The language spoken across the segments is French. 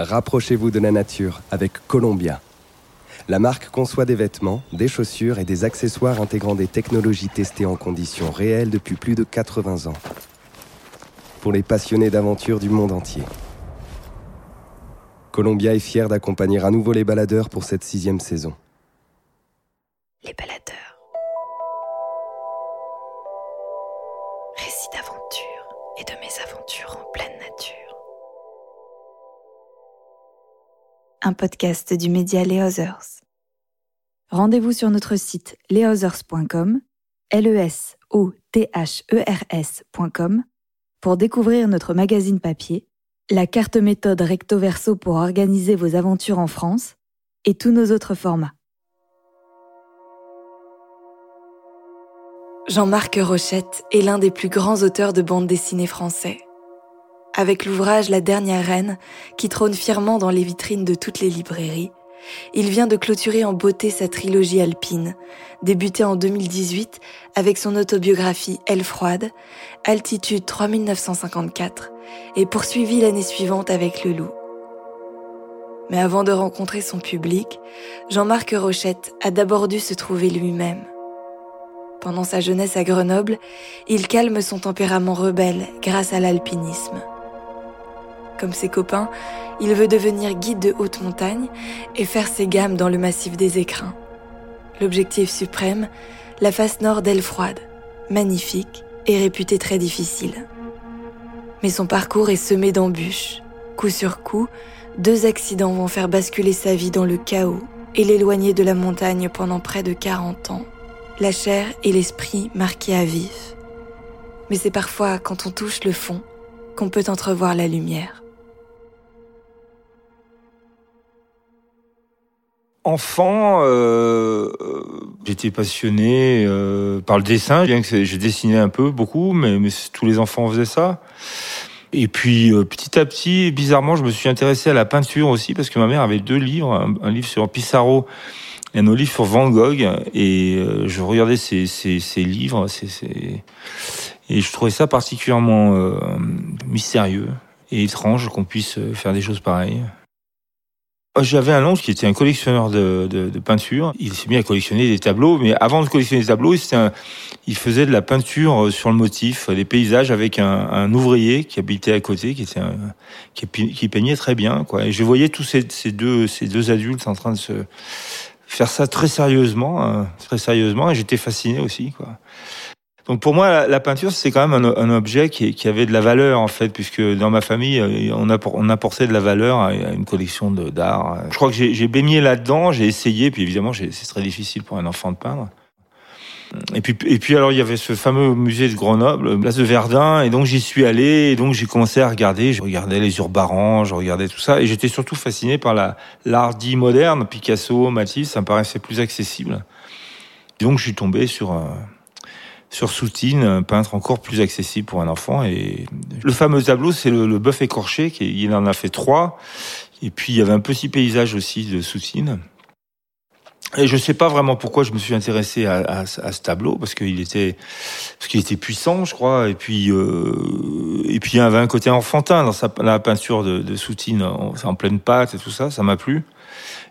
Rapprochez-vous de la nature avec Columbia. La marque conçoit des vêtements, des chaussures et des accessoires intégrant des technologies testées en conditions réelles depuis plus de 80 ans. Pour les passionnés d'aventure du monde entier. Columbia est fier d'accompagner à nouveau les baladeurs pour cette sixième saison. Les baladeurs. Un podcast du média Les Others. Rendez-vous sur notre site lesothers.com, l e s o t h e r s.com pour découvrir notre magazine papier, la carte méthode recto verso pour organiser vos aventures en France et tous nos autres formats. Jean-Marc Rochette est l'un des plus grands auteurs de bande dessinée français. Avec l'ouvrage La dernière reine, qui trône fièrement dans les vitrines de toutes les librairies, il vient de clôturer en beauté sa trilogie alpine, débutée en 2018 avec son autobiographie Elle froide, Altitude 3954, et poursuivie l'année suivante avec Le Loup. Mais avant de rencontrer son public, Jean-Marc Rochette a d'abord dû se trouver lui-même. Pendant sa jeunesse à Grenoble, il calme son tempérament rebelle grâce à l'alpinisme. Comme ses copains, il veut devenir guide de haute montagne et faire ses gammes dans le massif des écrins. L'objectif suprême, la face nord d'Aile Froide, magnifique et réputée très difficile. Mais son parcours est semé d'embûches. Coup sur coup, deux accidents vont faire basculer sa vie dans le chaos et l'éloigner de la montagne pendant près de 40 ans la chair et l'esprit marqués à vif. Mais c'est parfois quand on touche le fond qu'on peut entrevoir la lumière. Enfant, euh, j'étais passionné euh, par le dessin, bien que je dessinais un peu, beaucoup, mais, tous les enfants faisaient ça. Et puis euh, petit à petit, bizarrement, je me suis intéressé à la peinture aussi parce que ma mère avait deux livres, un, livre sur Pissarro un livre sur Van Gogh et euh, je regardais ses, livres et je trouvais ça particulièrement euh, mystérieux et étrange qu'on puisse faire des choses pareilles. J'avais un oncle qui était un collectionneur de, de, peinture. Il s'est mis à collectionner des tableaux, mais avant de collectionner des tableaux, il faisait de la peinture sur le motif, des paysages avec un, ouvrier qui habitait à côté, qui était qui, peignait très bien. Et je voyais tous ces, deux, ces deux adultes en train de se faire ça très sérieusement, hein, très sérieusement, et j'étais fasciné aussi. Donc pour moi, la, peinture, c'est quand même un, objet qui, avait de la valeur en fait, puisque dans ma famille, euh, on, apportait de la valeur à, une collection d'art. Je crois que j'ai baigné là-dedans, j'ai essayé, puis évidemment, c'est très difficile pour un enfant de peindre. Et puis, et puis alors il y avait ce fameux musée de Grenoble, place de Verdun, et donc j'y suis allé, et donc j'ai commencé à regarder. Je regardais les urbarans, je regardais tout ça, et j'étais surtout fasciné par la l'art dit moderne, Picasso, Matisse, ça me paraissait plus accessible. donc je suis tombé sur un, sur Soutine, un peintre encore plus accessible pour un enfant. Et le fameux tableau, c'est le, le bœuf écorché, qui, il en a fait trois. Et puis il y avait un petit paysage aussi de Soutine. Et je sais pas vraiment pourquoi je me suis intéressé à, à, à ce tableau parce qu'il était parce était puissant, je crois. Et puis euh, et puis il y avait un côté enfantin dans sa la peinture de, de Soutine en, en pleine pâte et tout ça, ça m'a plu.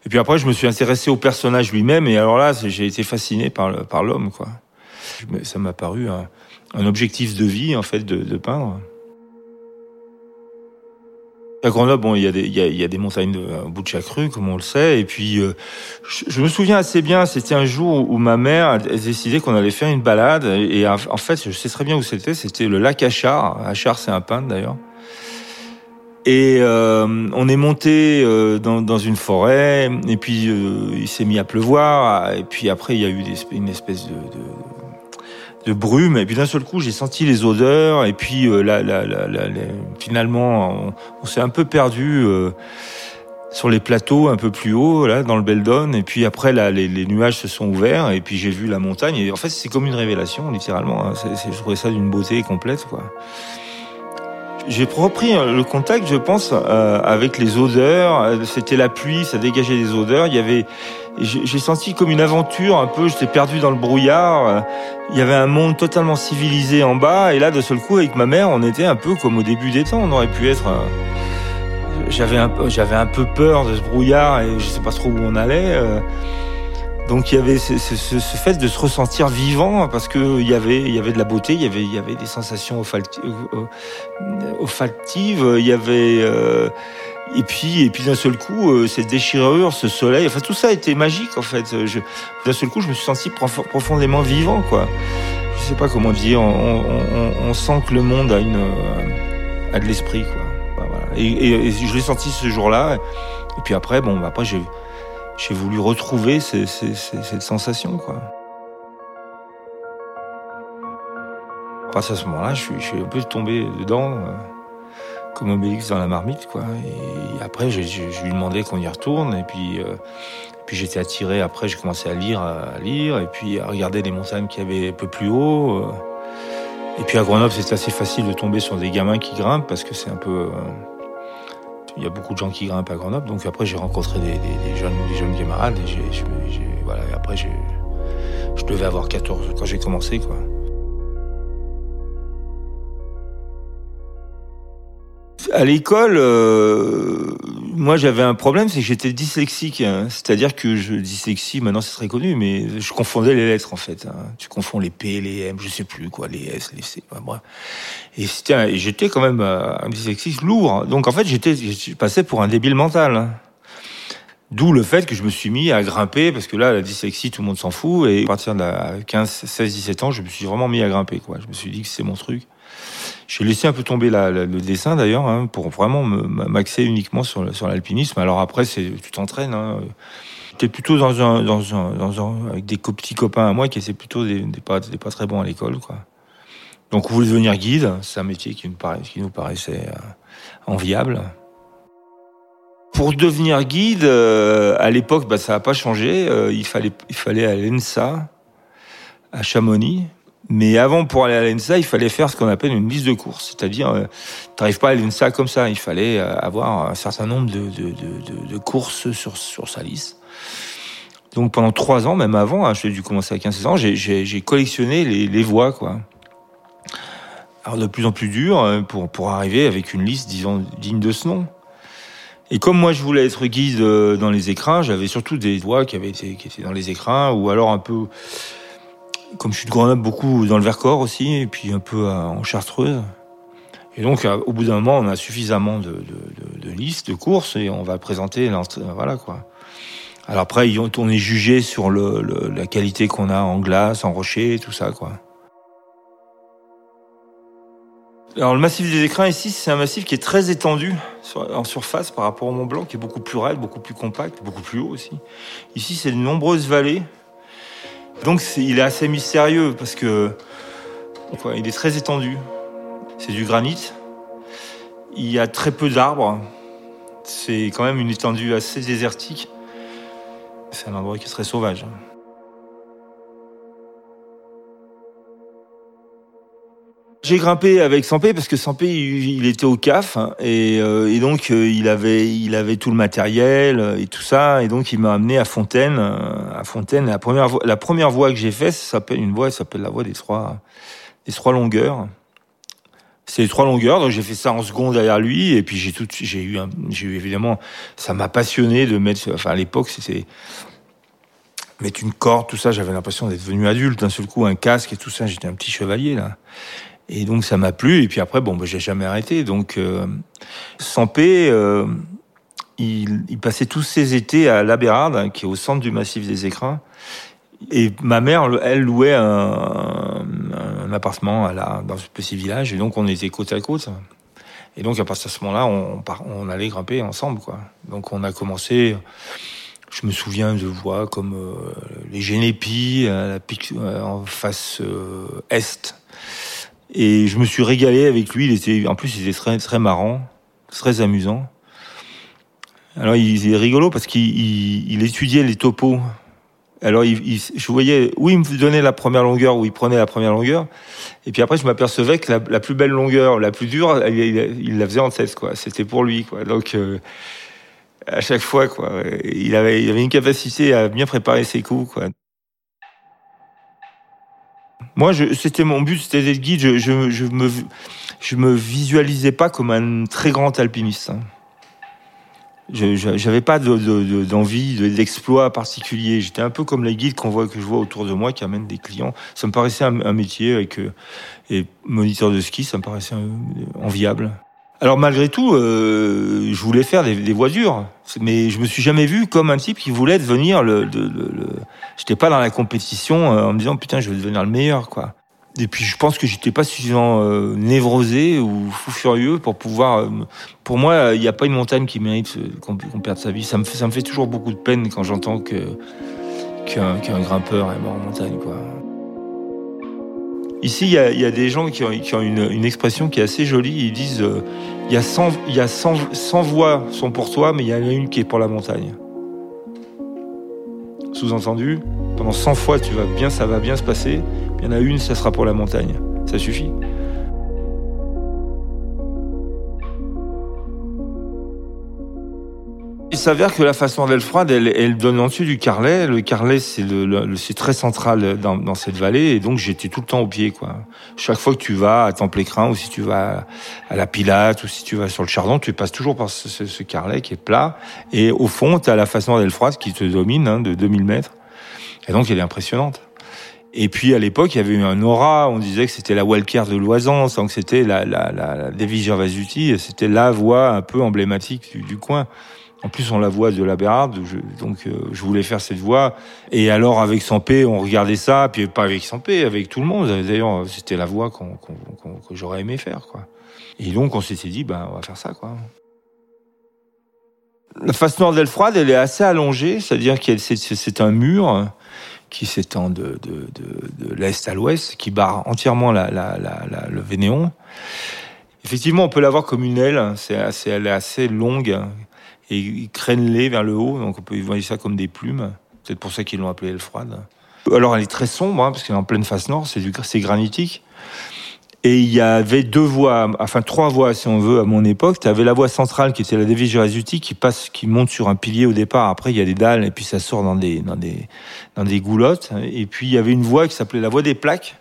Et puis après, je me suis intéressé au personnage lui-même. Et alors là, j'ai été fasciné par par l'homme, quoi. Ça m'a paru un, objectif de vie en fait de, de peindre. À Grenoble, bon, il y a des, montagnes au bout de chaque rue, comme on le sait. Et puis, euh, je, me souviens assez bien, c'était un jour où ma mère a décidé qu'on allait faire une balade. Et, en fait, je sais très bien où c'était. C'était le lac Achard. Achard, c'est un peintre d'ailleurs. Et euh, on est monté euh, dans, une forêt. Et puis, il s'est mis à pleuvoir. Et puis après, il y a eu une espèce de de brume. Et puis d'un seul coup, j'ai senti les odeurs. Et puis euh, là, là, là, finalement, on, s'est un peu perdu euh, sur les plateaux un peu plus haut, là, dans le Beldon. Et puis après, là, les, nuages se sont ouverts. Et puis j'ai vu la montagne. Et en fait, c'est comme une révélation, littéralement. Hein. C'est, je trouvais ça d'une beauté complète, quoi. J'ai repris euh, le contact, je pense, euh, avec les odeurs. C'était la pluie, ça dégageait des odeurs. Il y avait, j'ai senti comme une aventure un peu. J'étais perdu dans le brouillard. Il y avait un monde totalement civilisé en bas, et là, de seul coup, avec ma mère, on était un peu comme au début des temps. On aurait pu être. Euh, j'avais un, j'avais un peu peur de ce brouillard et je sais pas trop où on allait. Euh. donc il y avait ce, ce, ce, fait de se ressentir vivant parce que il y avait, il y avait de la beauté, il y avait, il y avait des sensations olfactives, il y avait et puis, et puis d'un seul coup, euh, cette déchirure, ce soleil, enfin tout ça était magique en fait. d'un seul coup, je me suis senti profondément vivant, quoi. Je sais pas comment dire. On, on, on sent que le monde a une euh, a de l'esprit, quoi. Et, je l'ai senti ce jour-là. Et puis après, bon, bah, après j'ai j'ai voulu retrouver ces, ces, cette sensation, quoi. À ce moment-là, je suis, je suis un peu tombé dedans. Euh comme Obélix dans la marmite, quoi. Et après, je, lui demandais qu'on y retourne, et puis, euh, puis j'étais attiré. Après, j'ai commencé à lire, à lire, et puis à regarder les montagnes qui avaient un peu plus haut. Euh. Et puis à Grenoble, c'est assez facile de tomber sur des gamins qui grimpent parce que c'est un peu. Euh, il y a beaucoup de gens qui grimpent à Grenoble. Donc après, j'ai rencontré des, jeunes, des jeunes camarades, et j'ai, voilà. Et après, je devais avoir 14 quand j'ai commencé, quoi. À l'école, euh, moi j'avais un problème, c'est que j'étais dyslexique. Hein. C'est-à-dire que je dyslexie, maintenant c'est très connu, mais je confondais les lettres en fait. Hein. Tu confonds les P, les M, je sais plus quoi, les S, les C. Bah, Et j'étais quand même euh, un dyslexique lourd. Donc en fait j'étais, je passais pour un débile mental. Hein. D'où le fait que je me suis mis à grimper, parce que là, la dyslexie, tout le monde s'en fout. Et à partir de 15, 16, 17 ans, je me suis vraiment mis à grimper. Quoi. Je me suis dit que c'est mon truc. J'ai laissé un peu tomber le dessin d'ailleurs hein, pour vraiment m'axer uniquement sur, l'alpinisme. Alors après, c'est tu t'entraînes. Hein. J'étais plutôt dans un, avec des petits copains à moi qui étaient plutôt des, des, pas, pas très bons à l'école. Donc on voulait devenir guide. C'est un métier qui nous, paraît, qui nous paraissait euh, enviable. Pour devenir guide, euh, à l'époque, bah, ça n'a pas changé. Euh, il fallait, il fallait à l'ENSA, à Chamonix, mais avant, pour aller à l'ENSA, il fallait faire ce qu'on appelle une liste de courses. C'est-à-dire, euh, tu n'arrives pas à l'ENSA comme ça. Il fallait euh, avoir un certain nombre de, courses sur, sur sa liste. Donc pendant trois ans, même avant, hein, j'ai dû commencer à 15 ans, j'ai collectionné les, les voies, quoi. Alors de plus en plus dur euh, pour, pour arriver avec une liste, disons, digne de ce nom. Et comme moi je voulais être guide dans les écrins, j'avais surtout des voies qui avaient été, qui étaient dans les écrins, ou alors un peu comme je suis de Grenoble, beaucoup dans le Vercors aussi, et puis un peu en Chartreuse. Et donc, au bout d'un moment, on a suffisamment de, de, de, listes, de courses, et on va présenter. Voilà quoi. Alors après, on est jugé sur la qualité qu'on a en glace, en rocher, tout ça quoi. Alors le massif des écrins ici, c'est un massif qui est très étendu en surface par rapport au Mont Blanc, qui est beaucoup plus raide, beaucoup plus compact, beaucoup plus haut aussi. Ici, c'est de nombreuses vallées donc il est assez mystérieux parce que il est très étendu. C'est du granit. Il y a très peu d'arbres. C'est quand même une étendue assez désertique. C'est un endroit qui est très sauvage. J'ai grimpé avec Sampé parce que Sampé il, était au CAF hein, et, euh, et, donc euh, il avait il avait tout le matériel euh, et tout ça et donc il m'a amené à Fontaine à Fontaine. La première la première voie que j'ai faite s'appelle une voie s'appelle la voie des trois des trois longueurs. C'est les trois longueurs donc j'ai fait ça en seconde derrière lui et puis j'ai tout j'ai eu j'ai eu évidemment ça m'a passionné de mettre enfin à l'époque c'était mettre une corde tout ça j'avais l'impression d'être devenu adulte d'un seul coup un casque et tout ça j'étais un petit chevalier là et donc ça m'a plu. Et puis après, bon, bah, j'ai jamais arrêté. Donc euh, Sampé, euh, il, passait tous ses étés à La Bérarde, hein, qui est au centre du massif des Écrins. Et ma mère, elle, louait un, appartement à la, dans ce petit village. Et donc on était côte à côte. Et donc à partir de ce moment-là, on, allait grimper ensemble, quoi. Donc on a commencé. Je me souviens de voies comme euh, les Génépis, la euh, en face euh, est, et je me suis régalé avec lui. Il était, en plus, il était très, très marrant, très amusant. Alors, il est rigolo parce qu'il il, étudiait les topos. Alors, il, je voyais où il me donnait la première longueur, où il prenait la première longueur. Et puis après, je m'apercevais que la, la, plus belle longueur, la plus dure, il, il la faisait en tête, quoi. C'était pour lui, quoi. Donc, euh, à chaque fois, quoi. Il avait, il avait une capacité à bien préparer ses coups, quoi. Moi, c'était mon but, c'était d'être guide. Je, je, je, me, je me visualisais pas comme un très grand alpiniste. Hein. j'avais pas d'envie de, d'exploit particulier. J'étais un peu comme les guides qu'on voit que je vois autour de moi qui amènent des clients. Ça me paraissait un, métier avec euh, et moniteur de ski, ça me paraissait enviable. Alors malgré tout, euh, je voulais faire des, des voitures, mais je me suis jamais vu comme un type qui voulait devenir le. le, le, le... J'étais pas dans la compétition euh, en me disant putain je vais devenir le meilleur quoi. Et puis je pense que j'étais pas suffisamment euh, névrosé ou fou furieux pour pouvoir. Euh, pour moi, il n'y a pas une montagne qui mérite qu'on perde sa vie. Ça me fait, ça me fait toujours beaucoup de peine quand j'entends que qu'un grimpeur est mort en montagne quoi. Ici, il y a, des gens qui ont, une, expression qui est assez jolie. Ils disent euh, il y a 100, il y a 100, 100 voix sont pour toi, mais il y en a une qui est pour la montagne. Sous-entendu, pendant 100 fois, tu vas bien, ça va bien se passer. Il y en a une, ça sera pour la montagne. Ça suffit. Il s'avère que la façon d'Elfroide, elle, donne en dessus du Carlet. Le Carlet, c'est très central dans, cette vallée, et donc j'étais tout le temps au pied, quoi. Chaque fois que tu vas à Temple-Écrin, ou si tu vas à la Pilate, ou si tu vas sur le Chardon, tu passes toujours par ce, Carlet qui est plat, et au fond, tu as la façon d'Elfroide qui te domine, hein, de 2000 mètres, et donc elle est impressionnante. Et puis à l'époque, il y avait eu un aura. On disait que c'était la Walker de Loisans, donc c'était la, la, la. C'était la voix un peu emblématique du coin. En plus, on la voix de la Bérarde, donc euh, je voulais faire cette voix. Et alors, avec Sampé, on regardait ça, puis pas avec Sampé, avec tout le monde. D'ailleurs, c'était la voix que j'aurais aimé faire, quoi. Et donc, on s'était dit, ben, on va faire ça, quoi. La face nord d'Elfroide, elle est assez allongée, c'est-à-dire que c'est un mur qui s'étend de, l'est à l'ouest, qui barre entièrement le Vénéon. Effectivement, on peut la voir comme une aile, c'est elle est assez longue, et crénelée vers le haut, donc on peut voir ça comme des plumes. C'est pour ça qu'ils l'ont appelée aile froide. Alors elle est très sombre, hein, parce qu'elle est en pleine face nord, c'est, du, c'est granitique. Et il y avait deux voies, enfin trois voies si on veut à mon époque. Tu avais la voie centrale qui était la Devise Gérasuti qui passe, qui monte sur un pilier au départ. Après il y a des dalles et puis ça sort dans des dans des dans des goulottes. Et puis il y avait une voie qui s'appelait la voie des plaques.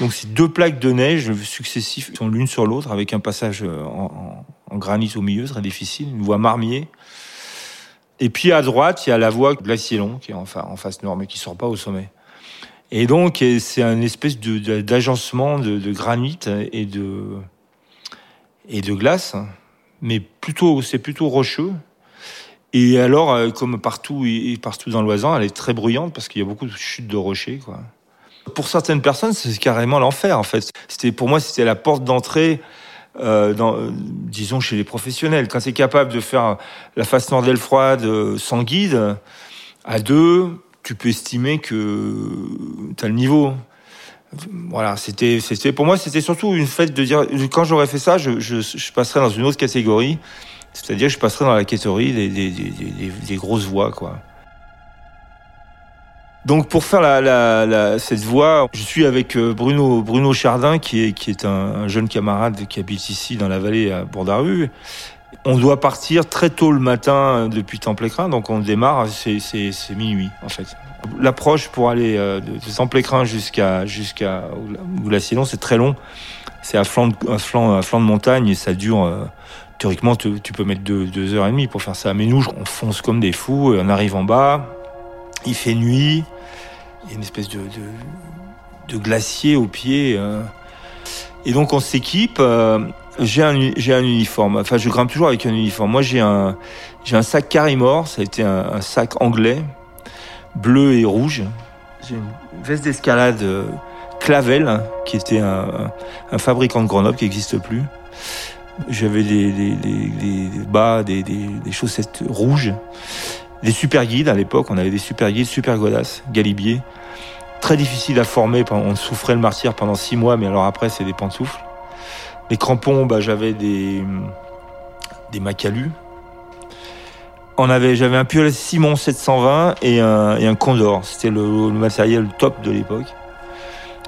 Donc c'est deux plaques de neige successives sont l'une sur l'autre avec un passage en, en, en granit au milieu, très difficile, une voie marmier. Et puis à droite il y a la voie Glacier-Long qui est en, en face nord mais qui sort pas au sommet. Et donc, c'est un espèce d'agencement de, de, de, granit et de, et de glace, mais plutôt, c'est plutôt rocheux. Et alors, euh, comme partout et partout dans l'Oisan, elle est très bruyante parce qu'il y a beaucoup de chutes de rochers, quoi. Pour certaines personnes, c'est carrément l'enfer, en fait. C'était, pour moi, c'était la porte d'entrée, euh, dans, disons, chez les professionnels. Quand c'est capable de faire la face nord froide euh, sans guide, à deux, tu peux estimer que tu as le niveau. Voilà, c'était, c'était pour moi, c'était surtout une fête de dire quand j'aurais fait ça, je, je, passerais dans une autre catégorie, c'est-à-dire je passerais dans la catégorie des, des grosses voix, quoi. Donc pour faire la, la, la, cette voix, je suis avec euh, Bruno, Bruno Chardin, qui est, qui est un, un jeune camarade qui habite ici dans la vallée à Bourdaru on doit partir très tôt le matin depuis Temple-Écrin, donc on démarre, c'est minuit en fait. L'approche pour aller euh, de, Temple-Écrin jusqu'à jusqu'à Glacier-Long, c'est très long. C'est à flanc, de, à, flanc, à flanc de montagne et ça dure. Euh, théoriquement, tu, tu, peux mettre deux, deux, heures et demie pour faire ça. Mais nous, on fonce comme des fous. On arrive en bas, il fait nuit, il y a une espèce de, glacier au pied. Euh. Et donc on s'équipe. Euh, j'ai un, uniforme. Enfin, je grimpe toujours avec un uniforme. Moi, j'ai un, sac Carimore. Ça a été un, sac anglais, bleu et rouge. J'ai une veste d'escalade euh, Clavel, qui était un, fabricant de Grenoble qui n'existe plus. J'avais des, bas, des, chaussettes rouges. Des super guides à l'époque. On avait des super guides, super godasses, galibier. Très difficile à former. On souffrait le martyr pendant six mois, mais alors après, c'est des pantoufles. Les crampons, bah, j'avais des, des Macalus. On avait, j'avais un piolet Simon 720 et un, et un Condor. C'était le, matériel top de l'époque.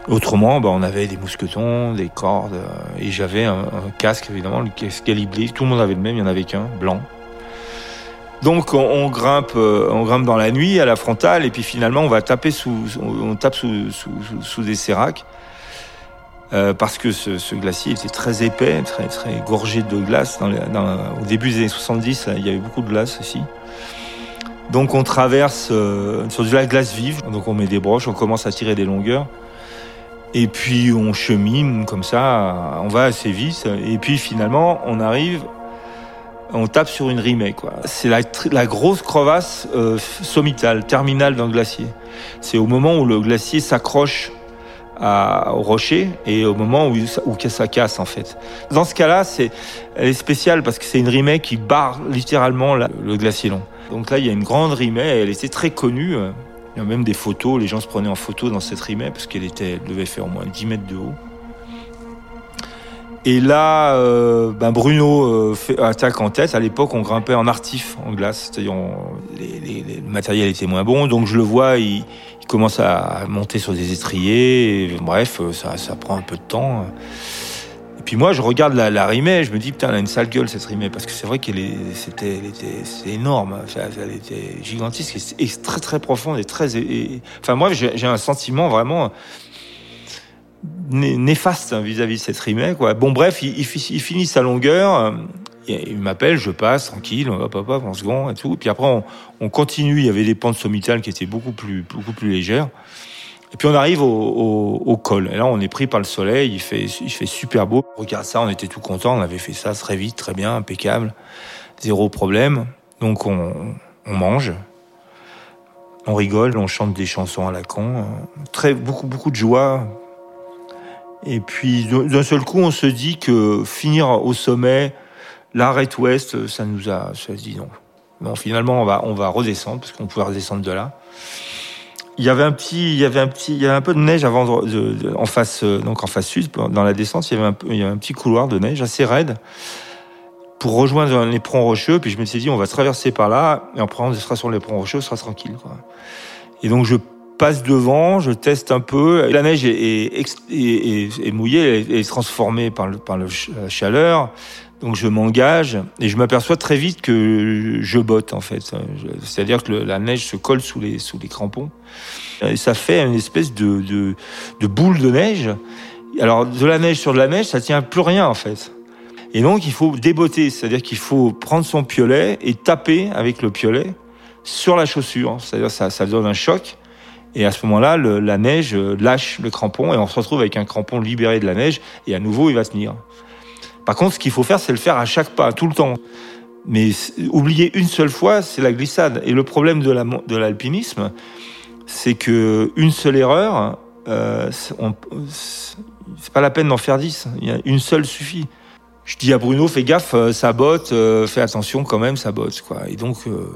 Autrement, bah, on avait des mousquetons, des cordes, et j'avais un, un, casque, évidemment, le casque calibré. Tout le monde avait le même, il n'y en avait qu'un, blanc. Donc on, grimpe, on grimpe dans la nuit à la frontale, et puis finalement on va taper sous, on tape sous, des séracs euh, parce que ce, glacier était très épais, très, très gorgé de glace. au début des années 70, il y avait beaucoup de glace ici. Donc on traverse euh, sur de la glace vive, donc on met des broches, on commence à tirer des longueurs. Et puis on chemine comme ça, on va assez vite. Et puis finalement, on arrive, on tape sur une rimée. C'est la, grosse crevasse euh, sommitale, terminale d'un glacier. C'est au moment où le glacier s'accroche au rocher et au moment où, où ça casse en fait. Dans ce cas-là, c'est, elle est spéciale parce que c'est une rimée qui barre littéralement le glacier long. Donc là, il y a une grande rimée, elle était très connue. Il y a même des photos, les gens se prenaient en photo dans cette rimée parce qu'elle était, devait faire au moins 10 mètres de haut. Et là, euh, ben Bruno euh, fait, attaque en tête. À l'époque, on grimpait en artif, en glace. C'est-à-dire, le matériel était moins bon. Donc, je le vois, il, commence à monter sur des étriers. bref, ça, ça prend un peu de temps. Et puis moi, je regarde la, la rimée, je me dis, putain, elle a une sale gueule, cette rimée, parce que c'est vrai qu'elle c'était, était, énorme, elle était gigantesque, et, très très profonde et très, enfin moi, j'ai un sentiment vraiment néfaste vis-à-vis de cette rimée, quoi. Bon, bref, il, finit sa longueur, il m'appelle, je passe tranquille, hop, hop, hop, en second et tout. Puis après, on, on continue. Il y avait des pentes sommitales qui étaient beaucoup plus, beaucoup plus légères. Et puis on arrive au, col. Et là, on est pris par le soleil. Il fait, il fait super beau. regarde ça, on était tout content. On avait fait ça très vite, très bien, impeccable, zéro problème. Donc on, mange, on rigole, on chante des chansons à la con. Très beaucoup, beaucoup de joie. Et puis d'un seul coup, on se dit que finir au sommet, l'arrêt ouest, ça nous a, ça se dit non. Non, finalement, on va, on va redescendre parce qu'on pouvait redescendre de là il y avait un petit, il y avait un petit, il y avait un peu de neige avant en face, euh, donc en face sud, dans la descente, il y avait un, petit couloir de neige assez raide pour rejoindre un éperon rocheux. Puis je me suis dit, on va traverser par là et après on sera sur l'éperon rocheux, on sera tranquille. Et donc je passe devant, je teste un peu. La neige est, mouillée, elle est transformée par, le, par la chaleur. Donc je m'engage et je m'aperçois très vite que je botte en fait. C'est-à-dire que la neige se colle sous les, sous les crampons. Et ça fait une espèce de, de, de boule de neige. Alors de la neige sur de la neige, ça tient plus rien en fait. Et donc il faut débotter, c'est-à-dire qu'il faut prendre son piolet et taper avec le piolet sur la chaussure. C'est-à-dire ça, ça donne un choc. Et à ce moment-là, la neige lâche le crampon et on se retrouve avec un crampon libéré de la neige et à nouveau il va tenir. Par contre, ce qu'il faut faire, c'est le faire à chaque pas, tout le temps. Mais oublier une seule fois, c'est la glissade. Et le problème de l'alpinisme, c'est que une seule erreur, euh, c'est pas la peine d'en faire dix. Une seule suffit. Je dis à Bruno, fais gaffe, euh, ça botte, euh, fais attention quand même, ça botte, quoi. Et donc, euh,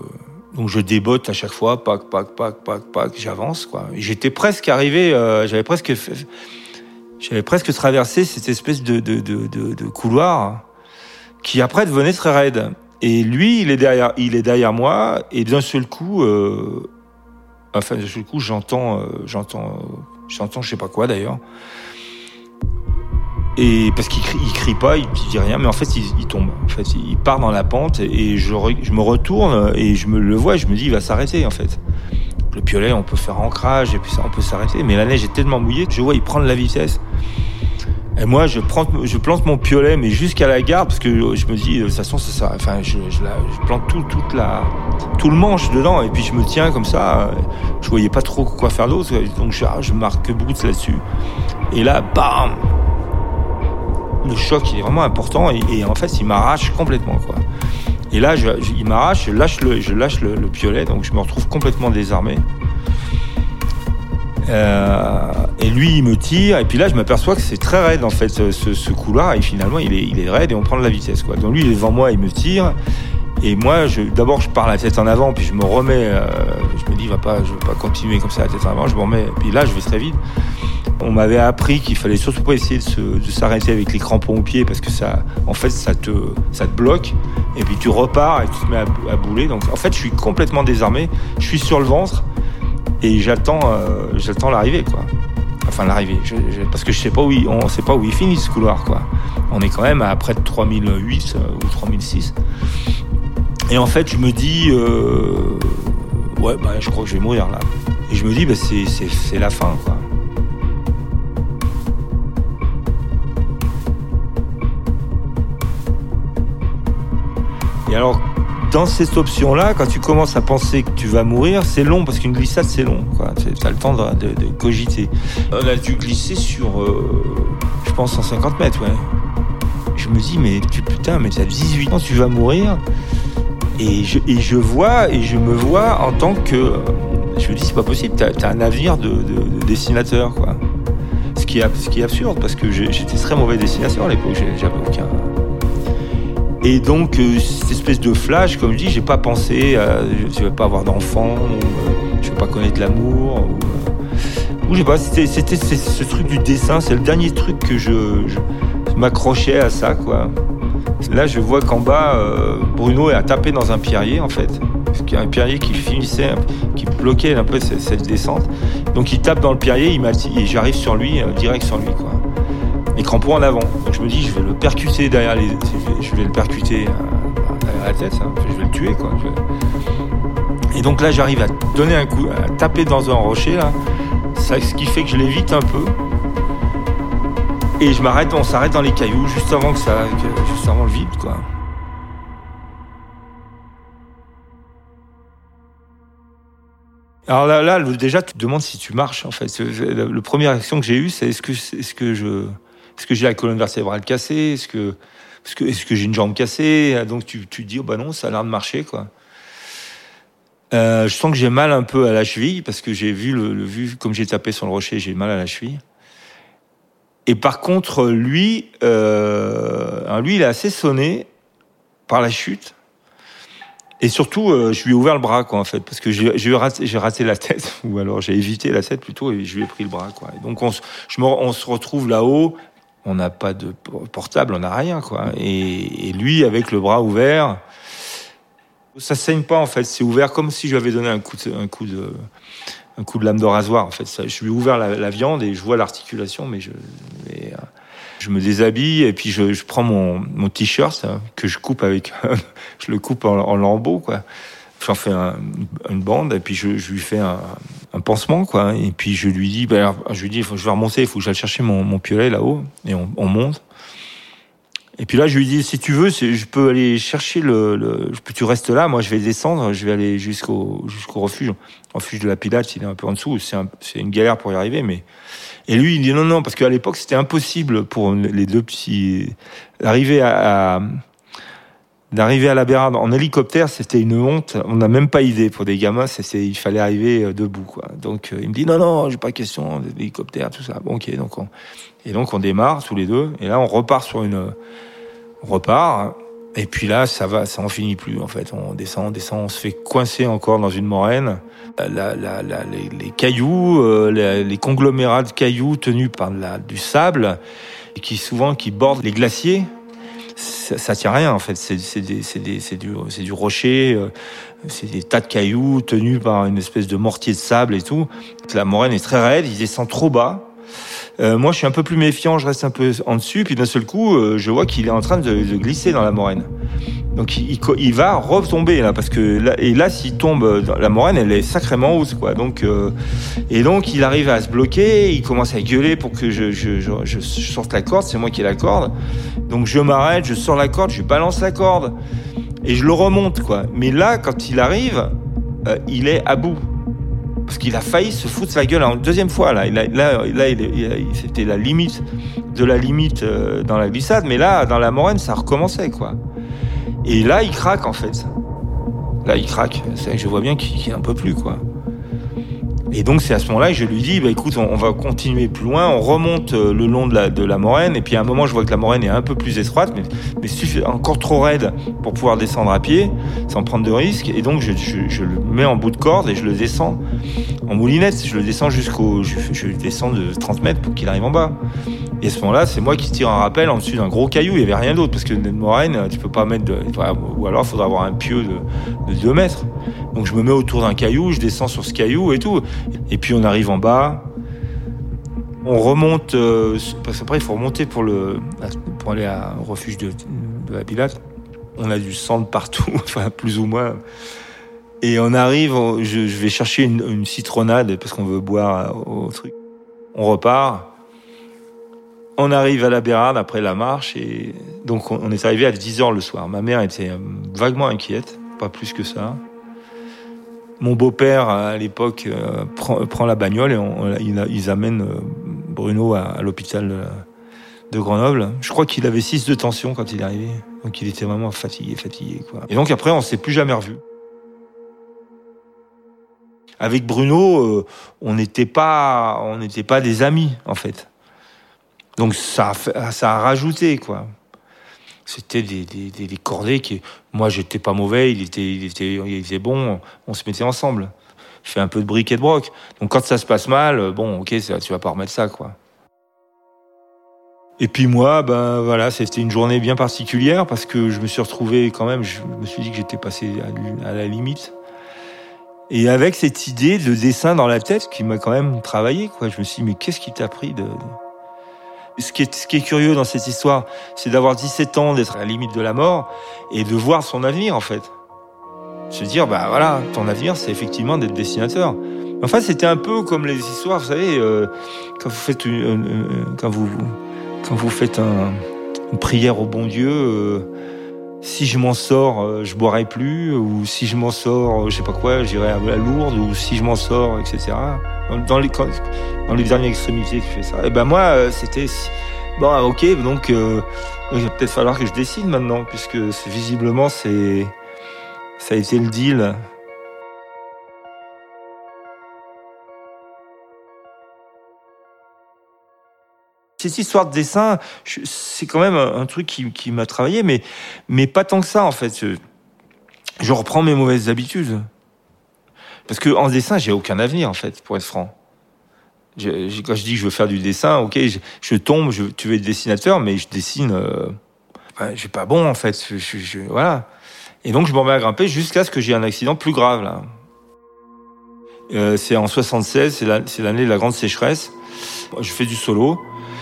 donc je débotte à chaque fois, pac, pac, pac, pac, pac, j'avance, quoi. J'étais presque arrivé, j'avais presque j'avais presque traversé cette espèce de, de, de, de, couloir qui après devenait très raide. Et lui, il est derrière, il est derrière moi, et d'un seul coup, euh, enfin d'un seul coup, j'entends, euh, j'entends, j'entends, je sais pas quoi d'ailleurs. Et parce qu'il crie, il crie pas, il dit rien, mais en fait, il, tombe. En fait, il part dans la pente et je, me retourne et je me le vois, et je me dis, il va s'arrêter en fait. Le piolet, on peut faire ancrage et puis ça, on peut s'arrêter. Mais la neige est tellement mouillée, je vois, il prend de la vitesse. Et moi, je, prends, je plante mon piolet, mais jusqu'à la garde, parce que je me dis, de toute façon, ça, ça enfin, je, je, plante tout, toute la, tout le manche dedans, et puis je me tiens comme ça. Je voyais pas trop quoi faire d'autre, donc je, je marque beaucoup là-dessus. Et là, bam Le choc, est vraiment important, et, en fait, il m'arrache complètement, quoi. Et là, il m'arrache, je lâche, le, je lâche le, piolet, donc je me retrouve complètement désarmé. Euh, et lui, il me tire, et puis là, je m'aperçois que c'est très raide en fait ce, couloir, et finalement, il est, il est raide et on prend de la vitesse. Quoi. Donc lui, il est devant moi, il me tire, et moi, d'abord, je pars la tête en avant, puis je me remets, euh, je me dis, va pas, je vais pas continuer comme ça la tête en avant, je me remets, puis là, je vais très vite. On m'avait appris qu'il fallait surtout pas essayer de s'arrêter avec les crampons aux pieds parce que ça, en fait, ça te, ça te bloque. Et puis tu repars et tu te mets à, bouler. Donc en fait, je suis complètement désarmé. Je suis sur le ventre et j'attends, euh, j'attends l'arrivée, quoi. Enfin l'arrivée, parce que je sais pas où il, on sait pas où il finit ce couloir, quoi. On est quand même à près de 3008 euh, ou 3006. Et en fait, je me dis, euh, ouais, bah, je crois que je vais mourir là. Et je me dis, bah, c'est la fin, quoi. Et alors, dans cette option-là, quand tu commences à penser que tu vas mourir, c'est long parce qu'une glissade, c'est long. Tu as le temps de, cogiter. On a dû glisser sur, euh, je pense, 150 mètres, ouais. Je me dis, mais tu, putain, mais t'as 18 ans, tu vas mourir. Et je, vois, et je me vois en tant que. Je me dis, c'est pas possible, t'as as un avenir de, dessinateur, quoi. Ce qui, est, absurde, parce que j'étais très mauvais dessinateur à l'époque, j'avais aucun. Et donc, euh, cette espèce de flash, comme je dis, j'ai pas pensé, à, je vais pas avoir d'enfant, ou, je vais pas connaître l'amour, ou, ou je sais pas, c'était ce truc du dessin, c'est le dernier truc que je, je m'accrochais à ça, quoi. Là, je vois qu'en bas, euh, Bruno a tapé dans un pierrier, en fait. Un pierrier qui finissait, qui bloquait un peu cette, descente. Donc, il tape dans le pierrier, il et j'arrive sur lui, euh, direct sur lui, quoi. Et crampon en avant. Donc, je me dis, je vais le percuter derrière les. Je vais le percuter à, la tête, hein. je vais le tuer. Et donc là, j'arrive à donner un coup, à taper dans un rocher, là. Ce qui fait que je l'évite un peu. Et je m'arrête, on s'arrête dans les cailloux juste avant que ça, juste avant le vide, quoi. Alors là, déjà, tu te demandes si tu marches, en fait. La, première action que j'ai eue, c'est est-ce que, est-ce que je, est-ce que j'ai la colonne vertébrale cassée, est-ce que, est-ce que, que j'ai une jambe cassée Donc tu, tu te dis, oh bah non, ça a l'air de marcher, quoi. Euh, je sens que j'ai mal un peu à la cheville parce que j'ai vu le vu comme j'ai tapé sur le rocher, j'ai mal à la cheville. Et par contre, lui, euh, lui, il est assez sonné par la chute. Et surtout, euh, je lui ai ouvert le bras, quoi, en fait, parce que j'ai raté, la tête, ou alors j'ai évité la tête plutôt, et je lui ai pris le bras, quoi. Donc on se retrouve là-haut, on n'a pas de portable, on n'a rien, quoi. Et, et, lui, avec le bras ouvert, ça saigne pas, en fait, c'est ouvert comme si je lui avais donné un coup de, un coup de, un coup de lame de rasoir. En fait, ça, je lui ai ouvert la, viande et je vois l'articulation, mais je, euh, je me déshabille et puis je, je prends mon, mon t-shirt hein, que je coupe avec, je le coupe en, en lambeaux, quoi. J'en fais une bande et puis je, je lui fais un, un, pansement, quoi. Et puis je lui dis, ben, je lui dis, faut, je vais remonter, il faut que j'aille chercher mon, mon piolet là-haut et on, on monte. Et puis là, je lui dis, si tu veux, je peux aller chercher le, le, tu restes là, moi je vais descendre, je vais aller jusqu'au jusqu'au refuge, refuge de la Pilate, il est un peu en dessous, c'est c'est une galère pour y arriver, mais et lui il dit non non parce qu'à l'époque c'était impossible pour les deux petits d'arriver à, d'arriver à la Bérarde en hélicoptère, c'était une honte. On n'a même pas idée pour des gamins, c'est, il fallait arriver euh, debout, quoi. Donc, euh, il me dit non, non, j'ai pas question d'hélicoptère, tout ça. Bon, ok, donc on, et donc on démarre tous les deux, et là on repart sur une, on repart, et puis là ça va, ça en finit plus en fait. On descend, on descend, on se fait coincer encore dans une moraine. La, la, la, les, cailloux, euh, les, conglomérats de cailloux tenus par du sable, et qui souvent qui bordent les glaciers ça, ça tient rien en fait. C'est du, du rocher, euh, c'est des tas de cailloux tenus par une espèce de mortier de sable et tout. La moraine est très raide, il descend trop bas. Euh, moi, je suis un peu plus méfiant, je reste un peu en dessus, puis d'un seul coup, euh, je vois qu'il est en train de, de, glisser dans la moraine. Donc, il, va retomber là, parce que là, et là, s'il tombe, la moraine, elle est sacrément haute, quoi. Donc, euh, et donc, il arrive à se bloquer, il commence à gueuler pour que je, sorte la corde. C'est moi qui ai la corde. Donc, je m'arrête, je sors la corde, je balance la corde et je le remonte, quoi. Mais là, quand il arrive, euh, il est à bout parce qu'il a failli se foutre sa gueule en deuxième fois là. Là, là, il, c'était la limite de la limite euh, dans la glissade, mais là, dans la moraine, ça recommençait quoi. Et là, il craque en fait. Là, il craque. C'est je vois bien qu'il un peu plus quoi. Et donc c'est à ce moment-là que je lui dis, bah écoute, on, va continuer plus loin, on remonte euh, le long de la, moraine, et puis à un moment je vois que la moraine est un peu plus étroite, mais, mais encore trop raide pour pouvoir descendre à pied, sans prendre de risques, et donc je, le mets en bout de corde et je le descends en moulinette, je le descends jusqu'au, je, je descends de 30 mètres pour qu'il arrive en bas. Et à ce moment-là, c'est moi qui tire un rappel en dessus d'un gros caillou, il y avait rien d'autre, parce que une moraine, tu peux pas mettre de, ou alors il faudra avoir un pieu de, de 2 mètres. Donc je me mets autour d'un caillou, je descends sur ce caillou et tout. Et puis on arrive en bas. On remonte, euh, parce qu'après il faut remonter pour, le, pour aller au refuge de, la Pilate. On a du sang de partout, enfin plus ou moins. Et on arrive, je, vais chercher une, citronnade parce qu'on veut boire au truc. On repart. On arrive à la Bérarde après la marche et donc on est arrivé à 10 heures le soir. Ma mère était vaguement inquiète, pas plus que ça. Mon beau-père, à l'époque, euh, prend, la bagnole et ils, amènent euh, Bruno à, l'hôpital de, Grenoble. Je crois qu'il avait 6 de tension quand il est arrivé. Donc il était vraiment fatigué, fatigué. Et donc après, on s'est plus jamais revu. Avec Bruno, euh, on n'était pas, on n'était pas des amis en fait. Donc ça, a, rajouté quoi. C'était des, cordées qui, moi j'étais pas mauvais, il était, il était, il bon, on se mettait ensemble. Je fais un peu de briques et de broc. Donc quand ça se passe mal, bon, ok, ça, tu vas pas remettre ça quoi. Et puis moi, ben voilà, c'était une journée bien particulière parce que je me suis retrouvé quand même, je me suis dit que j'étais passé à la limite. Et avec cette idée de dessin dans la tête qui m'a quand même travaillé, quoi. Je me suis dit, mais qu'est-ce qui t'a pris de, ce qui, est, curieux dans cette histoire, c'est d'avoir 17 ans, d'être à la limite de la mort et de voir son avenir, en fait. Se dire, bah voilà, ton avenir, c'est effectivement d'être dessinateur. Enfin, c'était un peu comme les histoires, vous savez, euh, quand vous faites une, quand vous, quand vous faites un, une prière au bon Dieu, euh, si je m'en sors, euh, je boirai plus, ou si je m'en sors, euh, je sais pas quoi, j'irai à la Lourdes, ou si je m'en sors, etc. Dans les, dans les dernières extrémités, tu fais ça. Et ben moi, euh, c'était bon, ah, ok, donc il va peut-être falloir que je décide maintenant, puisque visiblement c'est ça a été le deal. Cette histoire de dessin, c'est quand même un truc qui, m'a travaillé, mais, mais pas tant que ça, en fait. Je, reprends mes mauvaises habitudes. Parce que en dessin, j'ai aucun avenir, en fait, pour être franc. quand je dis que je veux faire du dessin, ok, je, tombe, je, tu être dessinateur, mais je dessine. Euh, je suis pas bon, en fait. Je, voilà. Et donc, je m'en mets à grimper jusqu'à ce que j'ai un accident plus grave, là. Euh, c'est en 76, c'est l'année de la grande sécheresse. Je fais du solo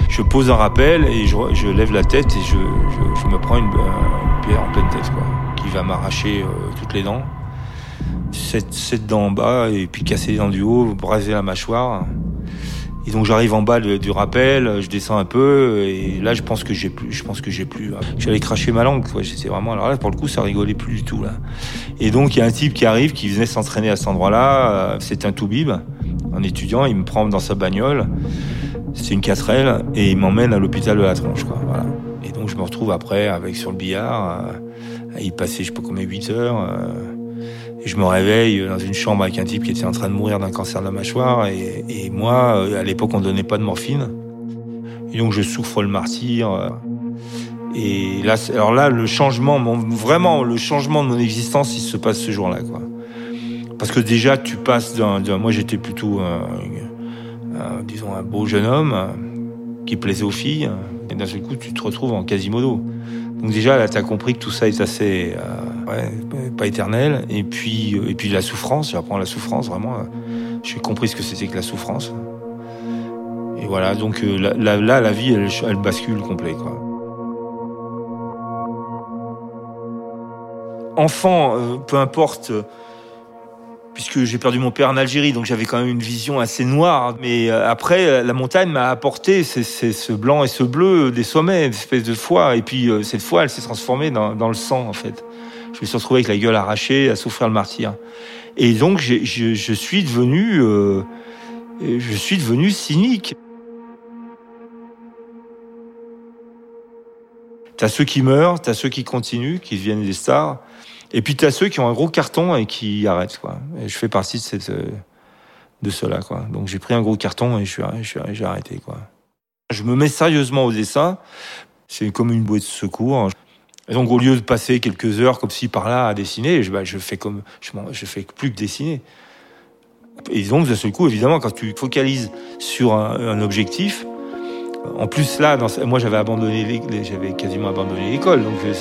je pose un rappel et je, lève la tête et je, me prends une, pierre en pleine tête, quoi, qui va m'arracher euh, toutes les dents. Sept, dents en bas et puis casser les dents du haut, braser la mâchoire. Et donc j'arrive en bas du rappel, je descends un peu et là je pense que j'ai plus, je pense que j'ai plus. J'avais craché ma langue, quoi. J'étais vraiment alors là pour le coup ça rigolait plus du tout là. Et donc il y a un type qui arrive, qui venait s'entraîner à cet endroit-là. Euh, c'est un toubib, un étudiant. Il me prend dans sa bagnole c'est une casserelle et il m'emmène à l'hôpital de la tronche. Quoi. Et donc je me retrouve après avec sur le billard, euh, à y passer je sais pas combien 8 heures. Euh, et je me réveille dans une chambre avec un type qui était en train de mourir d'un cancer de la mâchoire. Et, moi, euh, à l'époque, on donnait pas de morphine. Et donc je souffre le martyr. Euh. Et là, alors là, le changement, vraiment, le changement de mon existence, il se passe ce jour-là, quoi. Parce que déjà, tu passes d'un, moi, j'étais plutôt euh, disons, un beau jeune homme euh, qui plaisait aux filles, euh, et d'un seul coup, tu te retrouves en Quasimodo. Donc déjà, là, tu as compris que tout ça est assez, pas éternel. Et puis, et puis la souffrance, j'apprends la souffrance, vraiment. J'ai compris ce que c'était que la souffrance. Et voilà, donc là, là, la vie, elle, elle bascule complet, quoi. Enfant, peu importe puisque j'ai perdu mon père en Algérie, donc j'avais quand même une vision assez noire. Mais euh, après, la montagne m'a apporté ce blanc et ce bleu des sommets, une espèce de foi. Et puis euh, cette foi, elle s'est transformée dans, le sang, en fait. Je me suis retrouvé avec la gueule arrachée, à souffrir le martyr. Et donc, je, je, suis devenu, euh, je suis devenu cynique. T'as ceux qui meurent, t'as ceux qui continuent, qui deviennent des stars. Et puis tu as ceux qui ont un gros carton et qui arrêtent quoi. Et je fais partie de cela quoi. Donc j'ai pris un gros carton et je j'ai arrêté quoi. Je me mets sérieusement au dessin. C'est comme une bouée de secours. Donc au lieu de passer quelques heures comme ci par là à dessiner, je, bah, fais comme je fais plus que dessiner. Et donc d'un seul coup, évidemment, quand tu focalises sur un objectif, en plus là, moi j'avais abandonné, j'avais quasiment abandonné l'école, donc euh,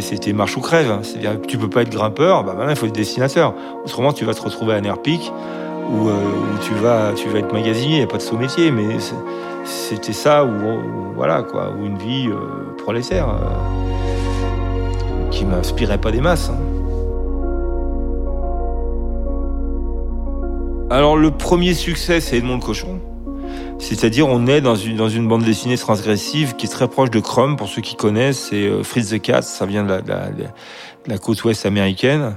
c'était marche ou crève. C'est-à-dire tu peux pas être grimpeur, bah maintenant il faut être dessinateur. Autrement tu vas te retrouver à Nerpic où, euh, tu vas tu vas être magasinier, il n'y a pas de sous métier, mais c'était ça ou voilà quoi, ou une vie euh, prolétaire qui m'inspirait pas des masses. Hein. Alors le premier succès c'est Edmond le cochon. C'est-à-dire, on est dans une, dans une bande dessinée transgressive qui est très proche de Crumb, pour ceux qui connaissent. C'est euh, Fritz the Cat, ça vient de la, de la, de la côte ouest américaine.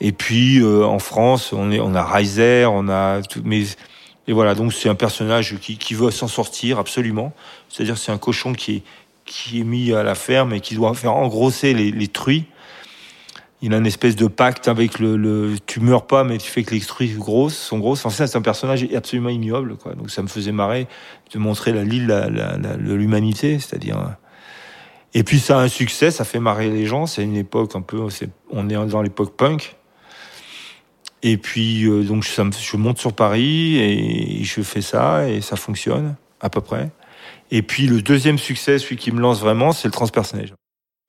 Et puis, euh, en France, on, est, on a Reiser, on a tout, mais et voilà, donc c'est un personnage qui, qui veut s'en sortir absolument. C'est-à-dire, c'est un cochon qui est, qui est mis à la ferme et qui doit faire engrosser les, les truies il a une espèce de pacte avec le, le, tu meurs pas mais tu fais que les truies grosses sont grosses. Enfin c'est un personnage absolument ignoble quoi. Donc ça me faisait marrer de montrer la de l'humanité c'est-à-dire et puis ça a un succès ça fait marrer les gens. C'est une époque un peu on est dans l'époque punk. Et puis euh, donc je monte sur Paris et je fais ça et ça fonctionne à peu près. Et puis le deuxième succès celui qui me lance vraiment c'est le transpersonnage.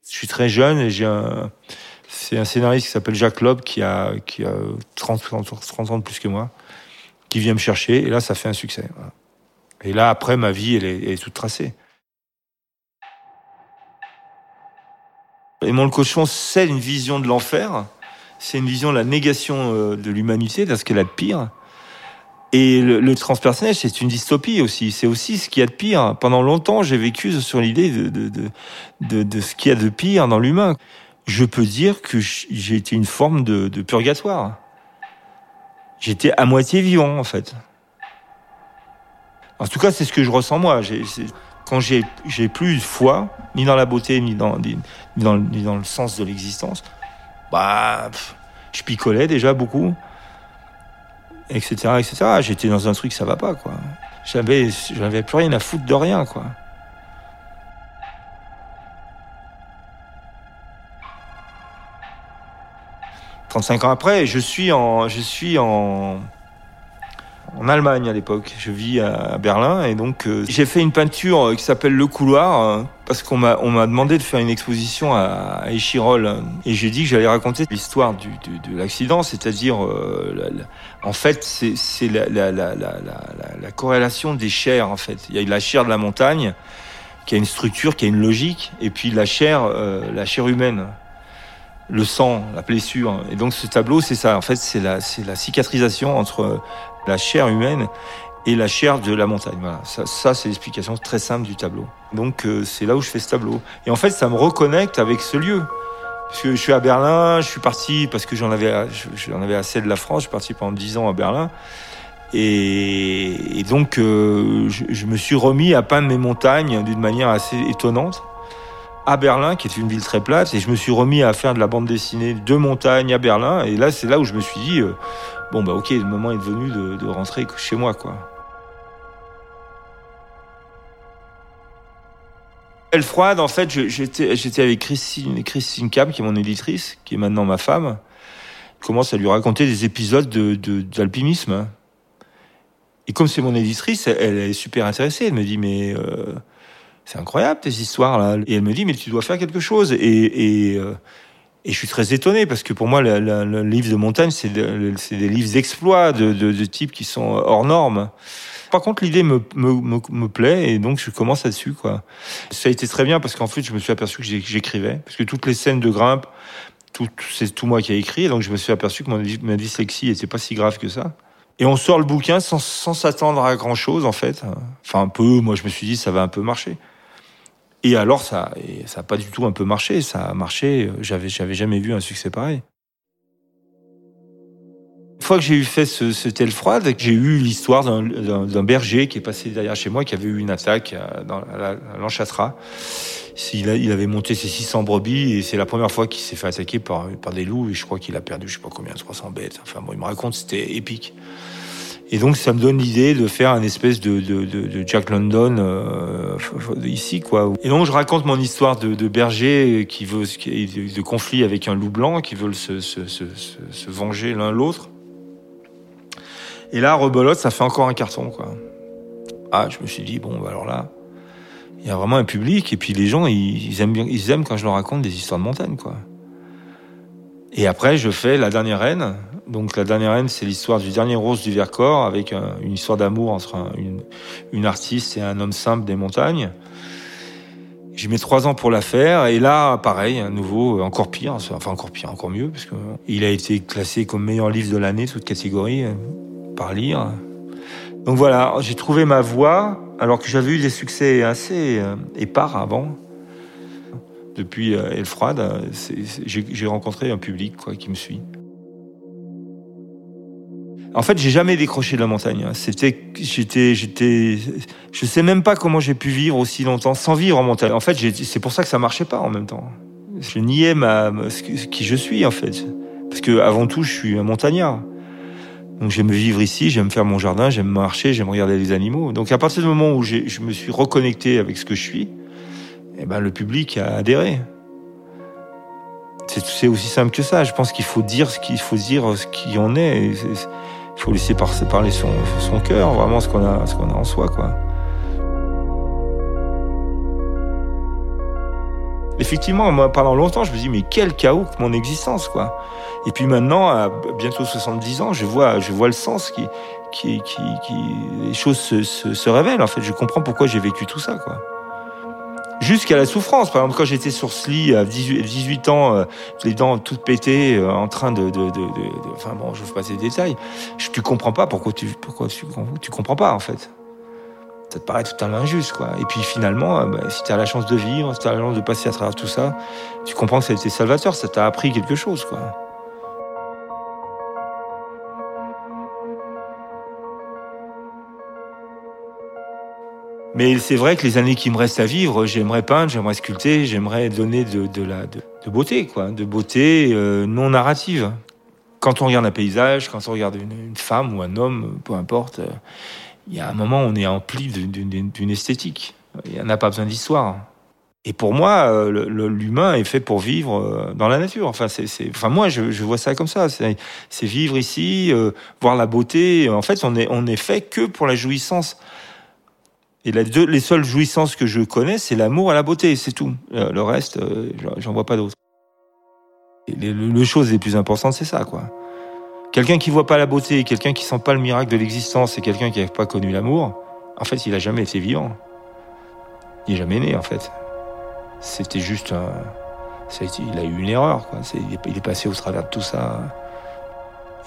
Je suis très jeune et j'ai un c'est un scénariste qui s'appelle Jacques Loeb, qui a, qui a 30, 30, ans de plus que moi, qui vient me chercher, et là, ça fait un succès. Et là, après, ma vie, elle est, toute tracée. Et mon cochon, c'est une vision de l'enfer, c'est une vision de la négation euh, de l'humanité, de ce qu'elle a de pire. Et le, le transpersonnage, c'est une dystopie aussi. C'est aussi ce qu'il y a de pire. Pendant longtemps, j'ai vécu sur l'idée de, de, de, de ce qu'il y a de pire dans l'humain je peux dire que j'ai été une forme de, purgatoire. J'étais à moitié vivant, en fait. En tout cas, c'est ce que je ressens moi. quand j'ai, plus de foi, ni dans la beauté, ni dans le sens de l'existence, bah, je picolais déjà beaucoup, etc., etc. J'étais dans un truc, ça va pas, quoi. J'avais, j'avais plus rien à foutre de rien, quoi. 35 ans après, je suis en, je suis en, en Allemagne à l'époque. Je vis à Berlin et donc euh, j'ai fait une peinture qui s'appelle Le Couloir hein, parce qu'on m'a on m'a demandé de faire une exposition à, à Échirol et j'ai dit que j'allais raconter l'histoire du, de l'accident, c'est-à-dire euh, en fait c'est la, la, la, la, corrélation des chairs en fait. Il y a la chair de la montagne qui a une structure, qui a une logique, et puis la chair, euh, la chair humaine le sang, la blessure. Et donc ce tableau, c'est ça. En fait, c'est la, c'est la cicatrisation entre la chair humaine et la chair de la montagne. Voilà. Ça, ça c'est l'explication très simple du tableau. Donc euh, c'est là où je fais ce tableau. Et en fait, ça me reconnecte avec ce lieu. Parce que je suis à Berlin, je suis parti parce que j'en avais, j'en avais assez de la France. Je suis parti pendant dix ans à Berlin. Et, et donc, euh, je, je me suis remis à peindre mes montagnes d'une manière assez étonnante à Berlin, qui est une ville très plate, et je me suis remis à faire de la bande dessinée de montagne à Berlin. Et là, c'est là où je me suis dit, euh, bon bah ok, le moment est venu de, rentrer chez moi, quoi. Elle froide, en fait, j'étais, avec Christine, Christine Cab, qui est mon éditrice, qui est maintenant ma femme. Je commence à lui raconter des épisodes de, d'alpinisme. Et comme c'est mon éditrice, elle, est super intéressée. Elle me dit, mais euh, c'est incroyable tes histoires là. Et elle me dit, mais tu dois faire quelque chose. Et, et, euh, je suis très étonné parce que pour moi, le, livre de montagne, c'est de, des livres d'exploits de, de, types qui sont hors normes. Par contre, l'idée me, me, me, plaît et donc je commence là-dessus. Quoi. Ça a été très bien parce qu'en fait, je me suis aperçu que j'écrivais. Parce que toutes les scènes de grimpe, c'est tout moi qui ai écrit. Donc je me suis aperçu que mon, ma dyslexie était pas si grave que ça. Et on sort le bouquin sans, s'attendre à grand chose en fait. Enfin un peu, moi je me suis dit ça va un peu marcher. Et alors, ça n'a pas du tout un peu marché. Ça a marché. J'avais, j'avais jamais vu un succès pareil. Une fois que j'ai eu fait ce, ce tel froide, j'ai eu l'histoire d'un berger qui est passé derrière chez moi, qui avait eu une attaque dans, à l'Anchatra. Il, il, avait monté ses 600 brebis et c'est la première fois qu'il s'est fait attaquer par, par des loups et je crois qu'il a perdu, je sais pas combien, 300 bêtes. Enfin bon, il me raconte, c'était épique. Et donc ça me donne l'idée de faire un espèce de, de, de, de Jack London euh, ici quoi. Et donc je raconte mon histoire de, berger qui veut de conflit avec un loup blanc qui veulent se, se, se, se venger l'un l'autre. Et là rebelote ça fait encore un carton quoi. Ah je me suis dit bon bah alors là il y a vraiment un public et puis les gens ils, ils aiment bien ils aiment quand je leur raconte des histoires de montagne quoi. Et après je fais la dernière reine donc la dernière haine, c'est l'histoire du dernier rose du Vercors, avec un, une histoire d'amour entre un, une, artiste et un homme simple des montagnes. J'ai mis trois ans pour la faire, et là, pareil, à nouveau, encore pire, enfin encore pire, encore mieux, parce que il a été classé comme meilleur livre de l'année, toute catégorie, par lire. Donc voilà, j'ai trouvé ma voie alors que j'avais eu des succès assez euh, épars avant. Depuis euh, euh, j'ai rencontré un public quoi, qui me suit. En fait, j'ai jamais décroché de la montagne. C'était, j'étais, j'étais, je sais même pas comment j'ai pu vivre aussi longtemps sans vivre en montagne. En fait, c'est pour ça que ça marchait pas en même temps. Je niais ma, qui je suis en fait, parce que avant tout, je suis un montagnard. Donc j'aime vivre ici, j'aime faire mon jardin, j'aime marcher, j'aime regarder les animaux. Donc à partir du moment où je me suis reconnecté avec ce que je suis, eh ben le public a adhéré. C'est aussi simple que ça. Je pense qu'il faut dire ce qu'il faut dire, ce qui en est. faut laisser parler son, cœur, vraiment ce qu'on a, ce a en soi, quoi. Effectivement, moi, pendant longtemps, je me dis, mais quel chaos que mon existence, quoi. Et puis maintenant, à bientôt 70 ans, je vois, je vois le sens qui, qui, qui, les choses se, se, se, révèlent, en fait. Je comprends pourquoi j'ai vécu tout ça, quoi. Jusqu'à la souffrance. Par exemple, quand j'étais sur ce lit à 18, 18 ans, euh, les dents toutes pétées, euh, en train de, de, enfin bon, je vous passe les détails. Je, tu comprends pas pourquoi tu, pourquoi tu, tu comprends pas, en fait ça te paraît totalement injuste, quoi. Et puis finalement, euh, bah, si tu as la chance de vivre, si tu as la chance de passer à travers tout ça, tu comprends que ça a été salvateur, ça t'a appris quelque chose, quoi. Mais c'est vrai que les années qui me restent à vivre, j'aimerais peindre, j'aimerais sculpter, j'aimerais donner de, de la de, beauté, quoi, de beauté euh, non narrative. Quand on regarde un paysage, quand on regarde une, femme ou un homme, peu importe, euh, il y a un moment où on est empli d'une esthétique. Il n'y en a pas besoin d'histoire. Et pour moi, euh, l'humain est fait pour vivre dans la nature. Enfin, moi, je, je, vois ça comme ça. C'est, vivre ici, voir la beauté. En fait, on est, on est fait que pour la jouissance. Et deux, les seules jouissances que je connais, c'est l'amour et la beauté, c'est tout. Le reste, j'en vois pas d'autres. Les, choses les plus importantes, c'est ça, quoi. Quelqu'un qui voit pas la beauté, quelqu'un qui sent pas le miracle de l'existence et quelqu'un qui n'a pas connu l'amour, en fait, il a jamais été vivant. Il est jamais né, en fait. C'était juste un... il a eu une erreur, quoi. il, est, passé au travers de tout ça.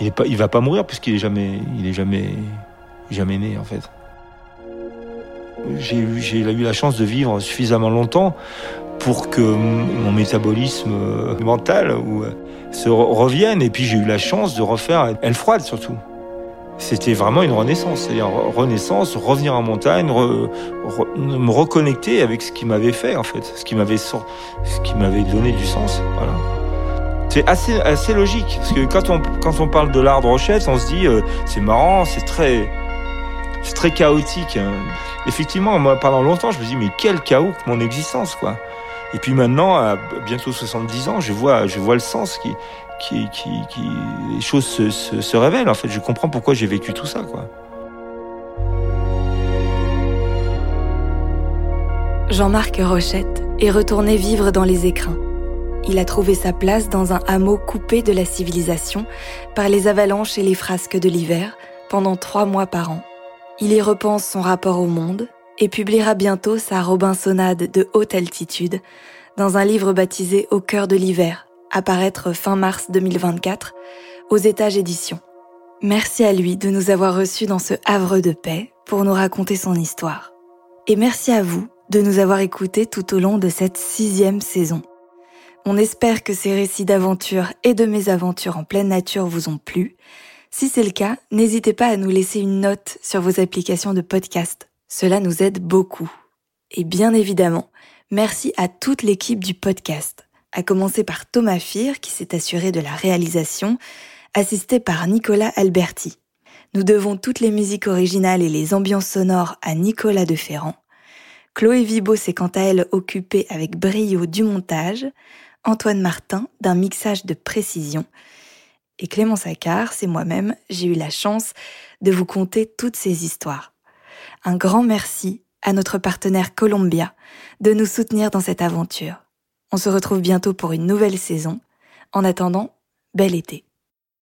Il est pas, il va pas mourir puisqu'il est jamais, il jamais, jamais né, en fait. J'ai eu, la chance de vivre suffisamment longtemps pour que mon métabolisme euh, mental euh, se revienne. Et puis j'ai eu la chance de refaire Elle froide surtout. C'était vraiment une renaissance, c'est-à-dire renaissance, revenir en montagne, me reconnecter avec ce qui m'avait fait en fait, ce qui m'avait ce qui m'avait donné du sens. Voilà. C'est assez assez logique parce que quand on quand on parle de l'art de Rochette, on se dit euh, c'est marrant, c'est très c'est très chaotique. Hein. Effectivement, moi pendant longtemps, je me dis mais quel chaos que mon existence quoi. Et puis maintenant, à bientôt 70 ans, je vois, je vois le sens qui, qui, qui, les choses se, se, se, révèlent. En fait, je comprends pourquoi j'ai vécu tout ça, quoi. Jean-Marc Rochette est retourné vivre dans les écrins. Il a trouvé sa place dans un hameau coupé de la civilisation par les avalanches et les frasques de l'hiver pendant trois mois par an. Il y repense son rapport au monde, et publiera bientôt sa Robinsonade de haute altitude dans un livre baptisé Au cœur de l'hiver, à paraître fin mars 2024 aux étages éditions. Merci à lui de nous avoir reçus dans ce havre de paix pour nous raconter son histoire. Et merci à vous de nous avoir écoutés tout au long de cette sixième saison. On espère que ces récits d'aventure et de mésaventures en pleine nature vous ont plu. Si c'est le cas, n'hésitez pas à nous laisser une note sur vos applications de podcast cela nous aide beaucoup. Et bien évidemment, merci à toute l'équipe du podcast, à commencer par Thomas Fir qui s'est assuré de la réalisation, assisté par Nicolas Alberti. Nous devons toutes les musiques originales et les ambiances sonores à Nicolas de Ferrand. Chloé Vibo s'est quant à elle occupée avec brio du montage, Antoine Martin d'un mixage de précision, et Clément Saccard, c'est moi-même, j'ai eu la chance de vous conter toutes ces histoires un grand merci à notre partenaire Columbia de nous soutenir dans cette aventure. On se retrouve bientôt pour une nouvelle saison. En attendant, bel été.